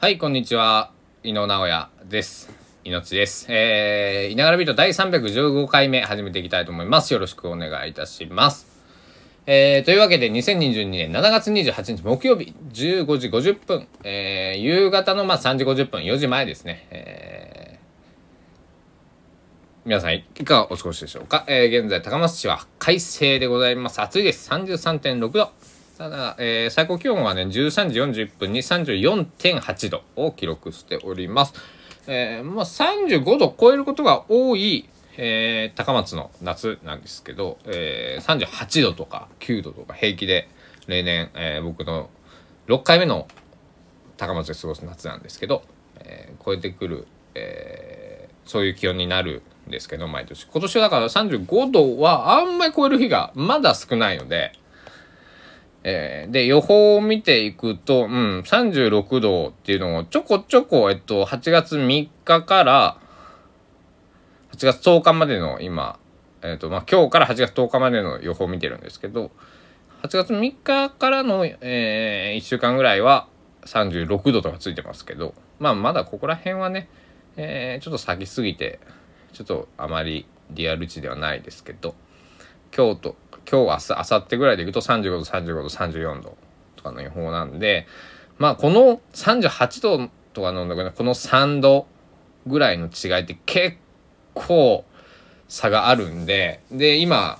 はい、こんにちは。井野直哉です。命です。えー、いながらビート第315回目始めていきたいと思います。よろしくお願いいたします。えー、というわけで2022年7月28日木曜日15時50分、えー、夕方のまあ3時50分、4時前ですね。えー、皆さんいかがお過ごしでしょうか、えー、現在高松市は快晴でございます。暑いです。33.6度。ただ、えー最高気温はね、13時41分に34.8度を記録しております。えーまあ、35度超えることが多い、えー高松の夏なんですけど、えー38度とか9度とか平気で例年、えー僕の6回目の高松で過ごす夏なんですけど、えー超えてくる、えーそういう気温になるんですけど毎年今年はだから35度はあんまり超える日がまだ少ないので、えーで予報を見ていくと、うん、36度っていうのをちょこちょこ、えっと、8月3日から8月10日までの今、えっとまあ、今日から8月10日までの予報を見てるんですけど8月3日からの、え1週間ぐらいは36度とかついてますけど、まあ、まだここら辺はね、えーちょっと先すぎてちょっとあまりリアル値ではないですけど今日と今日明日明後日ぐらいでいくと35度35度34度とかの予報なんでまあこの38度とかのこの3度ぐらいの違いって結構差があるんでで今、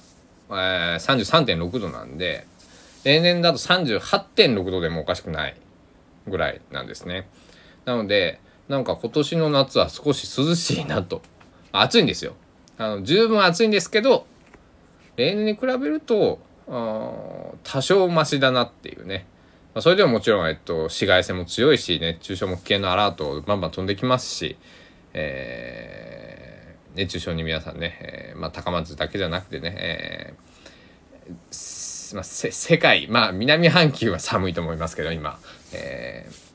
えー、33.6度なんで例年だと38.6度でもおかしくないぐらいなんですね。なのでなんか今年の夏は少し涼しいなと暑いんですよ。あの十分暑いんですけど例年に比べるとあ多少マシだなっていうね、まあ、それでももちろん、えっと、紫外線も強いし熱中症も危険なアラートバンバン飛んできますし、えー熱中症に皆さんね、えーまあ、高松だけじゃなくてね、えーまあ、せ世界まあ南半球は寒いと思いますけど今、えー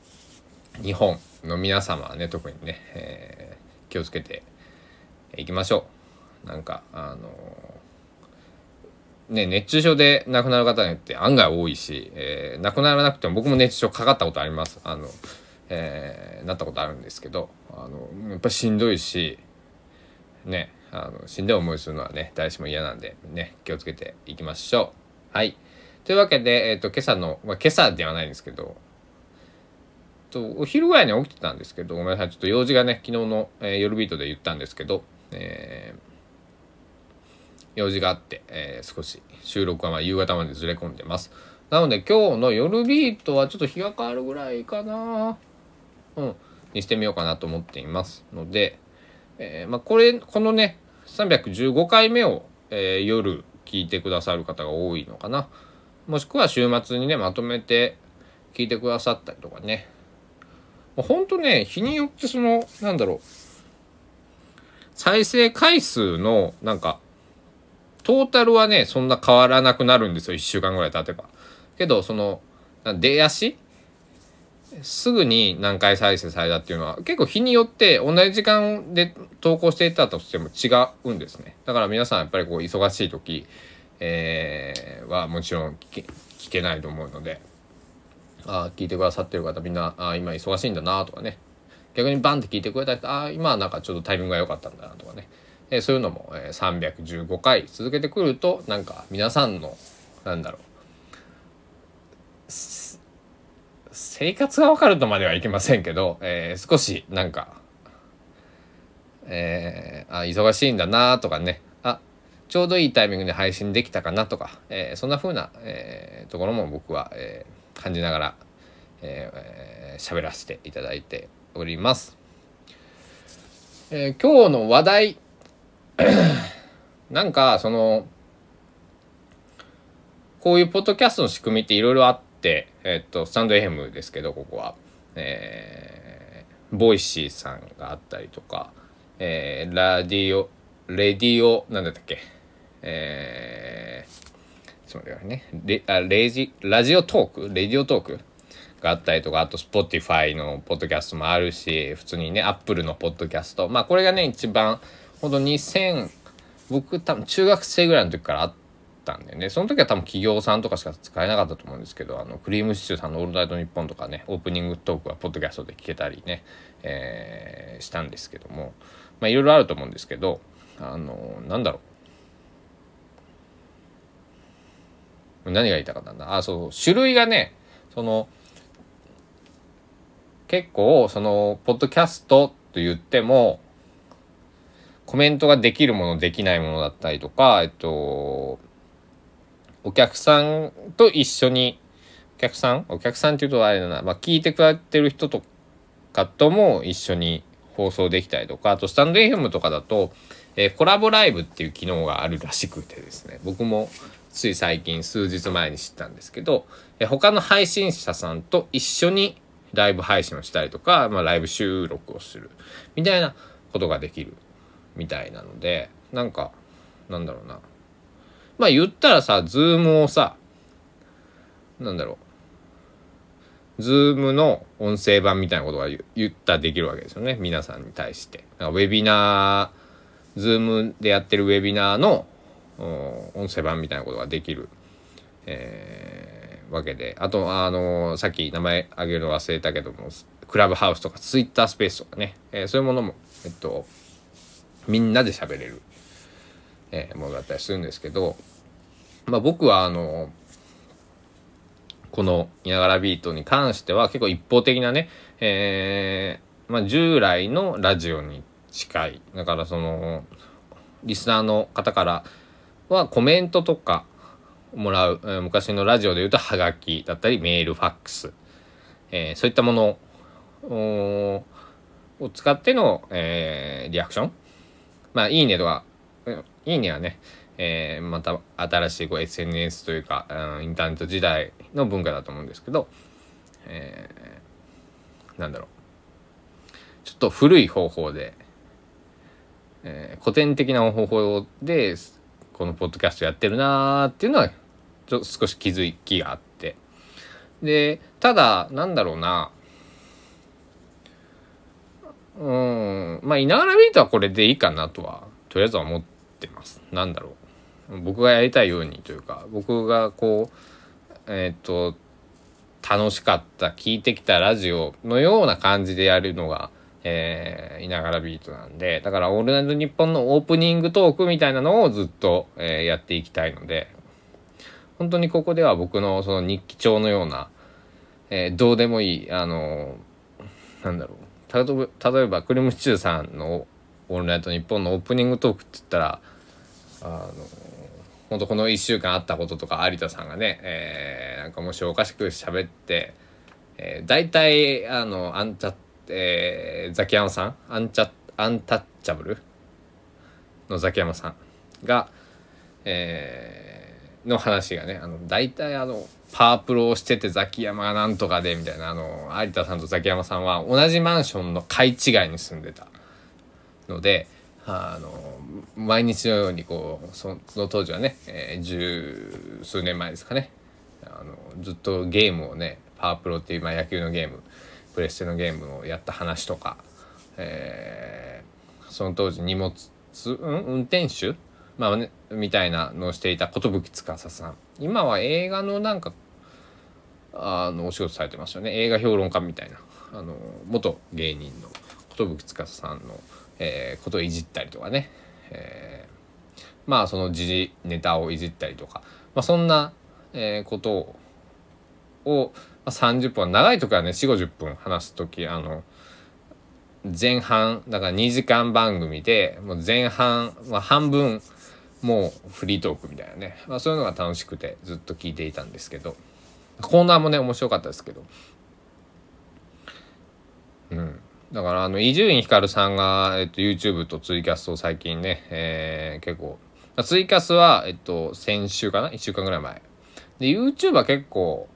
日本の皆様はね特にね、えー気をつけていきましょう。なんかあのね熱中症で亡くなる方によって案外多いし、えー亡くならなくても僕も熱中症かかったことあります。あのえーなったことあるんですけどあのやっぱりしんどいしねあのしんどい思いするのはね誰しも嫌なんでね気をつけていきましょう。はいというわけで、えー、と今朝の、まあ、今朝ではないんですけどとお昼ぐらいに起きてたんですけどごめんなさいちょっと用事がね昨日の、えー夜ビートで言ったんですけど、えー用事があって、えー少し収録はま夕方までずれ込んでます。なので今日の夜ビートはちょっと日が変わるぐらいかな。うん。にしてみようかなと思っていますので、えーまあ、これこのね315回目を、えー夜聞いてくださる方が多いのかな。もしくは週末にねまとめて聞いてくださったりとかね。もうほんとね日によってそのなんだろう再生回数のなんかトータルはねそんな変わらなくなるんですよ。1週間ぐらい経てば。けどその出足？すぐに何回再生されたっていうのは結構日によって同じ時間で投稿していたとしても違うんですね。だから皆さんやっぱりこう忙しい時、えーはもちろん聞けないと思うのであ聞いてくださってる方みんなあ今忙しいんだなとかね。逆にバンって聞いてくれた人ああ今はなんかちょっとタイミングが良かったんだなとかね、えそういうのも、えー315回続けてくるとなんか皆さんのなんだろう生活が分かるとまではいきませんけど、えー少しなんか、えーあ忙しいんだなとかねあちょうどいいタイミングで配信できたかなとか、えーそんな風な、えところも僕は、え感じながらええーらせていただいております。え今日の話題 なんかそのこういうポッドキャストの仕組みっていろいろあって、えっとスタンド FM ですけどここは、えー Voicy さんがあったりとか、えーラディオレディオなんだったっけ？えー、ちょっと待ってくださいね。レあレジラジオトーク？レディオトークがあったりとかあと Spotify のポッドキャストもあるし普通にね Apple のポッドキャスト。まあこれがね一番ほんと2000僕多分中学生ぐらいの時からあったんでね。その時は多分企業さんとかしか使えなかったと思うんですけどあのくりぃむしちゅーさんの「オールナイトニッポン」とかねオープニングトークはポッドキャストで聞けたりね、えー、したんですけどもまあいろいろあると思うんですけどあのなんだろう。何が言いたかったんだ？あそう種類がねその結構そのポッドキャストと言ってもコメントができるものできないものだったりとかえっとお客さんと一緒にお客さん？お客さんっていうとあれだな、まあ、聞いてくれてる人とかとも一緒に放送できたりとかあとスタンド FM とかだと、えー、コラボライブっていう機能があるらしくてですね。僕もつい最近数日前に知ったんですけど、えー、他の配信者さんと一緒にライブ配信をしたりとか、まあ、ライブ収録をするみたいなことができる。みたいなのでなんかなんだろうな。まあ言ったらさズームをさなんだろう。ズームの音声版みたいなことが言ったらできるわけですよね。皆さんに対して。ウェビナーズームでやってるウェビナーの音声版みたいなことができる、えー、わけで。あとあのさっき名前挙げるの忘れたけどもクラブハウスとかツイッタースペースとかね、えー、そういうものもえっとみんなで喋れる、えー、ものだったりするんですけど、まあ、僕はあのこの「いながらビート」に関しては結構一方的なね、えーまあ、従来のラジオに近い。だからそのリスナーの方からはコメントとかもらう、えー、昔のラジオで言うとハガキだったりメールファックス、えー、そういったものを使っての、えー、リアクション。まあ、いいねとか、いいねはね、えー、また新しいこう SNS というか、うん、インターネット時代の文化だと思うんですけど、えー、なんだろう。ちょっと古い方法で、えー、古典的な方法で、このポッドキャストやってるなーっていうのは、ちょっと少し気づきがあって。で、ただ、なんだろうな、うん。まあ、いながらビートはこれでいいかなとは、とりあえずは思ってます。なんだろう。僕がやりたいようにというか、僕がこう、えっ、ー、と、楽しかった、聞いてきたラジオのような感じでやるのが、えー、いながらビートなんで、だから、オールナイトニッポンのオープニングトークみたいなのをずっと、えー、やっていきたいので、本当にここでは僕のその日記帳のような、えー、どうでもいい、あのなんだろう、例えばクリームシチューさんの「オールナイトニッポン」のオープニングトークって言ったらあの本当この1週間あったこととか有田さんがね、えー、なんか面白おかしく喋って、えー、大体あのアンタ、えー、ザキヤマさんアンチャアンタッチャブル？のザキヤマさんが、えー、の話がねあの大体あのパワープロをしててザキヤマがなんとかでみたいなあの有田さんとザキヤマさんは同じマンションの階違いに住んでたのであの毎日のようにこうその当時はね、えー、十数年前ですかね。あのずっとゲームをねパワープロっていう、まあ、野球のゲームプレステのゲームをやった話とか、えー、その当時荷物、うん、運転手まあね、みたいなのをしていた寿司さん。今は映画のなんかあのお仕事されてますよね。映画評論家みたいなあの元芸人の寿司さんの、えー、ことをいじったりとかね、えー、まあその時事ネタをいじったりとか、まあ、そんな、えー、ことをを、30分長い時はね4 5 0分話す時あの前半だから2時間番組でもう前半、まあ、半分もうフリートークみたいなね、まあ、そういうのが楽しくてずっと聞いていたんですけど。コーナーもね面白かったですけど。うん。だからあの伊集院光さんが、えっと、YouTube とツイキャスを最近ね、えー、結構、ツイキャスは、えっと、先週かな？1週間ぐらい前。で YouTube は結構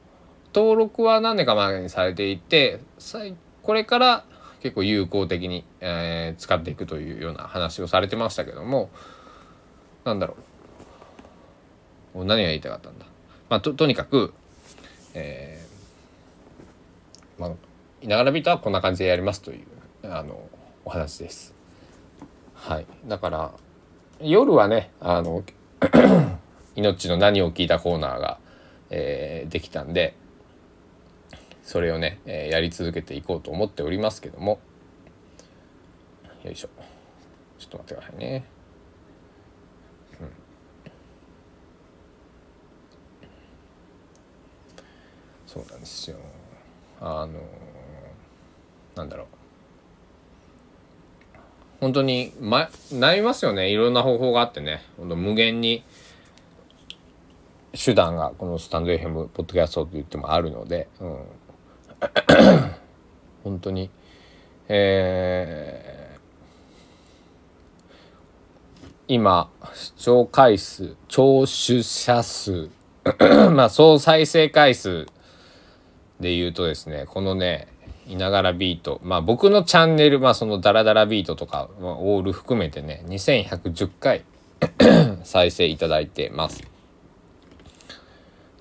登録は何年か前にされていてこれから結構有効的に、えー、使っていくというような話をされてましたけども。なんだろう。何が言いたかったんだ。まあととにかくえー、まあいながらビートはこんな感じでやりますというあのお話です。はい、だから夜はねあの 命の何を聞いたコーナーが、えー、できたんでそれをね、えー、やり続けていこうと思っておりますけども。よいしょ。ちょっと待ってくださいね。そうなんですよ。あのなんだろう。本当に、ま、なりますよね。いろんな方法があってね。本当無限に手段がこのスタンド FM ポッドキャストと言ってもあるので、うん、本当にえー、今視聴回数聴取者数まあ総再生回数で言うとですねこのねいながらビートまあ僕のチャンネルまあそのダラダラビートとか、まあ、オール含めてね2110回 再生いただいてます。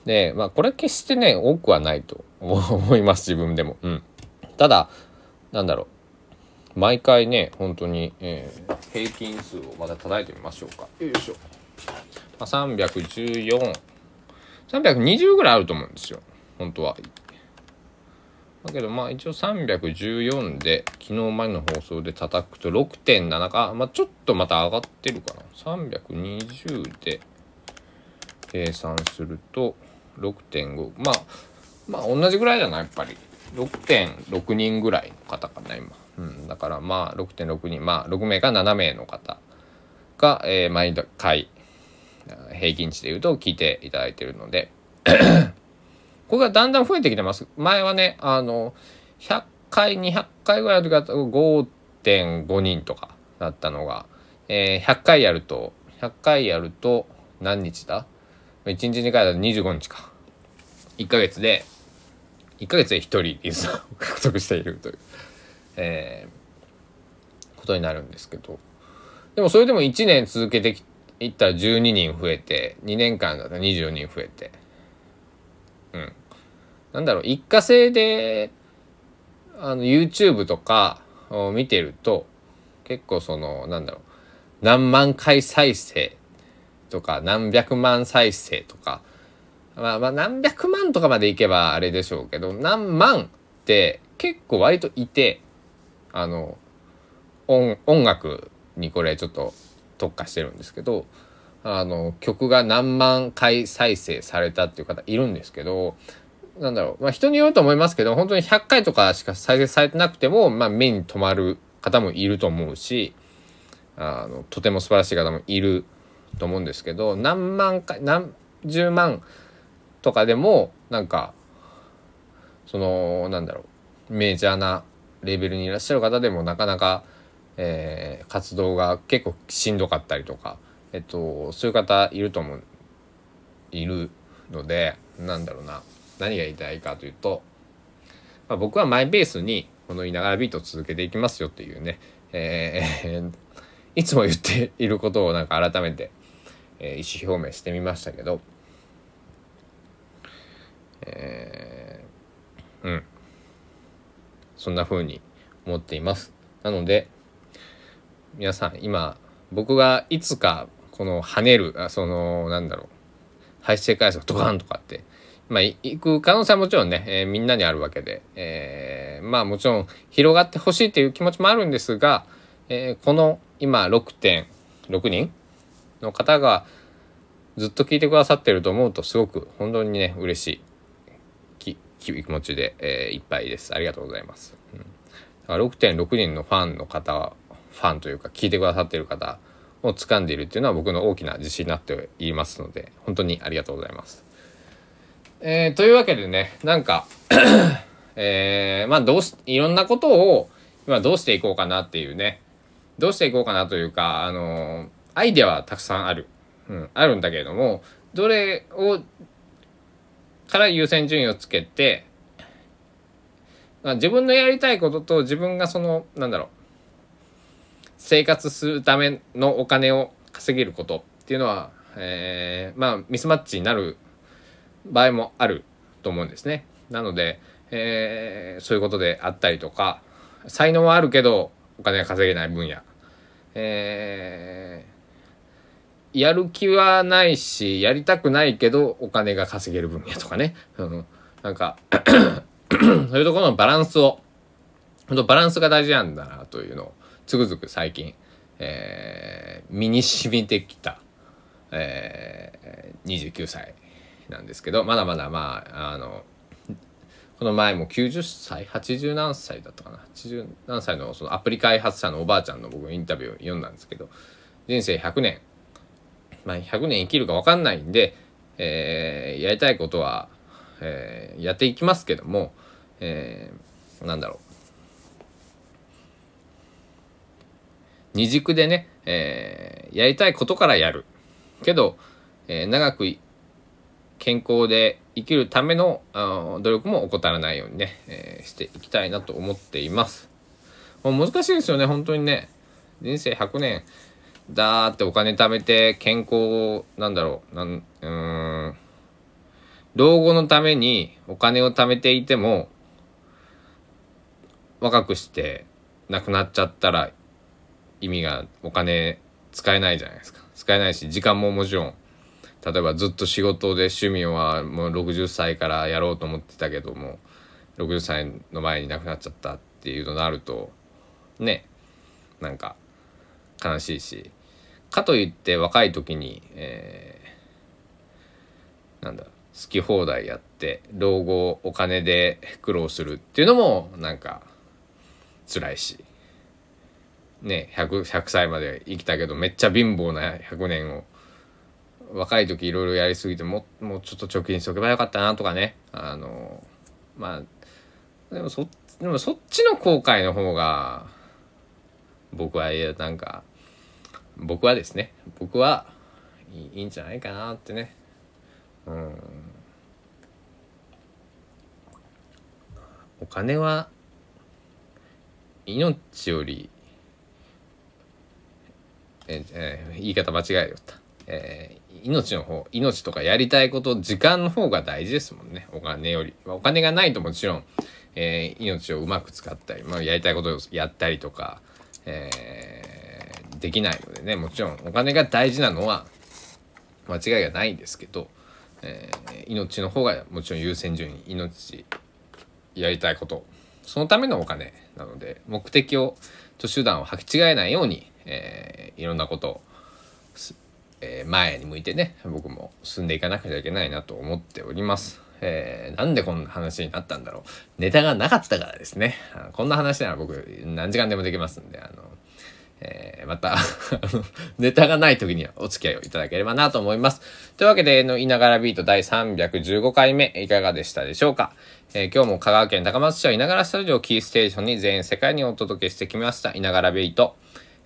でまあこれ決してね多くはないと 思います自分でも。うん、ただなんだろう毎回ね本当に、えー、平均数をまた叩いてみましょうか。よいしょ。まあ、314 320ぐらいあると思うんですよ本当は。だけどまあ一応314で昨日前の放送で叩くと6.7か。まあちょっとまた上がってるかな。320で計算すると6.5まあまあ同じぐらいじゃなやっぱり。6.6人ぐらいの方かな今、うん、だからまあ6.6人。まあ6名か7名の方が、えー、毎回平均値で言うと聞いていただいてるのでこれがだんだん増えてきてます。前はね、あの、100回、200回ぐらいの時だと5.5人とかだったのが、えー、100回やると、100回やると何日だ ?1 日2回だと25日か。1ヶ月で、1ヶ月で1人リスを 獲得しているという、えー、ことになるんですけど、でもそれでも1年続けていったら12人増えて、2年間だったら24人増えて、うん。なんだろう、一過性で、あの、YouTube とかを見てると、結構その、なんだろう、何万回再生とか、何百万再生とか、まあまあ何百万とかまでいけばあれでしょうけど、何万って結構割といて、あの、音音楽にこれちょっと特化してるんですけど、あの曲が何万回再生されたっていう方いるんですけどなんだろう、まあ、人によると思いますけど本当に100回とかしか再生されてなくても、まあ、目に留まる方もいると思うしあのとても素晴らしい方もいると思うんですけど何万回何十万とかでもなんかそのなんだろう。メジャーなレベルにいらっしゃる方でもなかなか、えー、活動が結構しんどかったりとかえっとそういう方いると思ういるのでなんだろうな。何が言いたいかというと、まあ、僕はマイベースにこのいながらビートを続けていきますよっていうね、えー、いつも言っていることをなんか改めて、えー、意思表明してみましたけど、えー、うん。そんな風に思っています。なので皆さん今僕がいつかこの跳ねるあそのなんだろう。再生回数がドカンとかって。まあ行く可能性はもちろんね、えー、みんなにあるわけで、えー、まあもちろん広がってほしいという気持ちもあるんですが、えー、この今6.6人の方がずっと聞いてくださってると思うとすごく本当にね嬉しい。気持ちで、え、いっぱいです。ありがとうございます、うん、6.6人のファンの方ファンというか聞いてくださってる方を掴んでいるっていうのは僕の大きな自信になっていますので本当にありがとうございます。えー、というわけでねなんか えー、まあどうしいろんなことを今どうしていこうかなっていうねどうしていこうかなというかあのー、アイデアはたくさんある、うん、あるんだけれどもどれをから優先順位をつけて、まあ、自分のやりたいことと自分がそのなんだろう生活するためのお金を稼げることっていうのは、えー、まあミスマッチになる場合もあると思うんですね。なので、えー、そういうことであったりとか才能はあるけどお金が稼げない分野、えー、やる気はないしやりたくないけどお金が稼げる分野とかね、うん、なんか そういうところのバランスを本当バランスが大事なんだなというのをつくづく最近、えー、身に染みてきた、えー、29歳なんですけどまだまだまああのこの前も90歳80何歳だったかな？80何歳のそのアプリ開発者のおばあちゃんの僕インタビューを読んだんですけど人生100年。まあ100年生きるか分かんないんで、えー、やりたいことは、えー、やっていきますけども、えー、なんだろう。二軸でね、えー、やりたいことからやるけど、えー、長く健康で生きるための努力も怠らないようにね、えー、していきたいなと思っています。もう難しいですよね、本当にね。人生100年、だーってお金貯めて健康、なんだろう、なん、うん、老後のためにお金を貯めていても、若くして亡くなっちゃったら意味がお金使えないじゃないですか。使えないし、時間ももちろん例えばずっと仕事で趣味はもう60歳からやろうと思ってたけども60歳の前に亡くなっちゃったっていうのがあるとねなんか悲しいしかといって若い時に、えー、なんだ好き放題やって老後お金で苦労するっていうのもなんか辛いしね 100, 100歳まで生きたけどめっちゃ貧乏な100年を。若い時いろいろやりすぎてももうちょっと貯金しておけばよかったなとかね。あのまあでもそでもそっちの後悔の方が僕はいやなんか僕はですね。僕はいいいんじゃないかなってね。うん。お金は命よりええ言い方間違えよった、え命の方命とかやりたいこと時間の方が大事ですもんね。お金より。お金がないともちろん、えー、命をうまく使ったり、まあ、やりたいことをやったりとか、えー、できないのでね。もちろんお金が大事なのは間違いがないんですけど、えー、命の方がもちろん優先順位命やりたいことそのためのお金なので目的をと手段を履き違えないように、えー、いろんなことをえー、前に向いてね僕も進んでいかなくちゃいけないなと思っております。えー、なんでこんな話になったんだろうネタがなかったからですねこんな話なら僕何時間でもできますんであの、えー、また ネタがない時にはお付き合いをいただければなと思います。というわけで、の、いながらビート第315回目、いかがでしたでしょうか、えー、今日も香川県高松市はいながらスタジオキーステーションに全世界にお届けしてきました、いながらビート。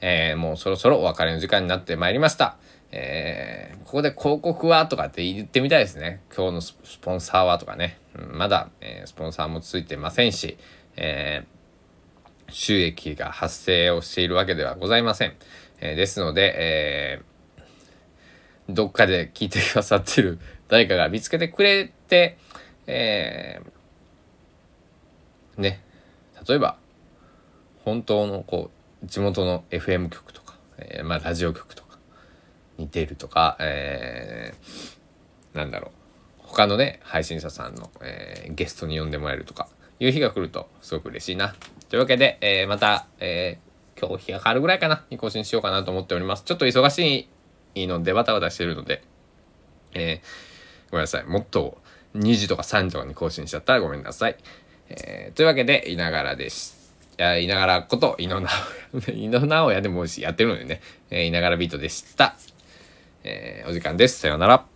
えー、もうそろそろお別れの時間になってまいりました。えー、ここで広告はとかって言ってみたいですね。今日のスポンサーはとかね。うん、まだ、えー、スポンサーもついてませんし、えー、収益が発生をしているわけではございません。えー、ですので、えー、どっかで聞いてくださってる誰かが見つけてくれて、えー、ね、例えば、本当のこう、地元の FM 局とか、えー、まあラジオ局とか、似てるとか、えー、なんだろう他のね配信者さんの、えー、ゲストに呼んでもらえるとかいう日が来るとすごく嬉しいな。というわけで、えー、また、えー、今日日が変わるぐらいかなに更新しようかなと思っております。ちょっと忙しいのでバタバタしてるので、えー、ごめんなさい。もっと2時とか3時とかに更新しちゃったらごめんなさい。えー、というわけで、いながらです。いや、いながらこと、井野直哉、井野直哉でもやってるのでね、えー、いながらビートでした。えー、お時間です。さようなら。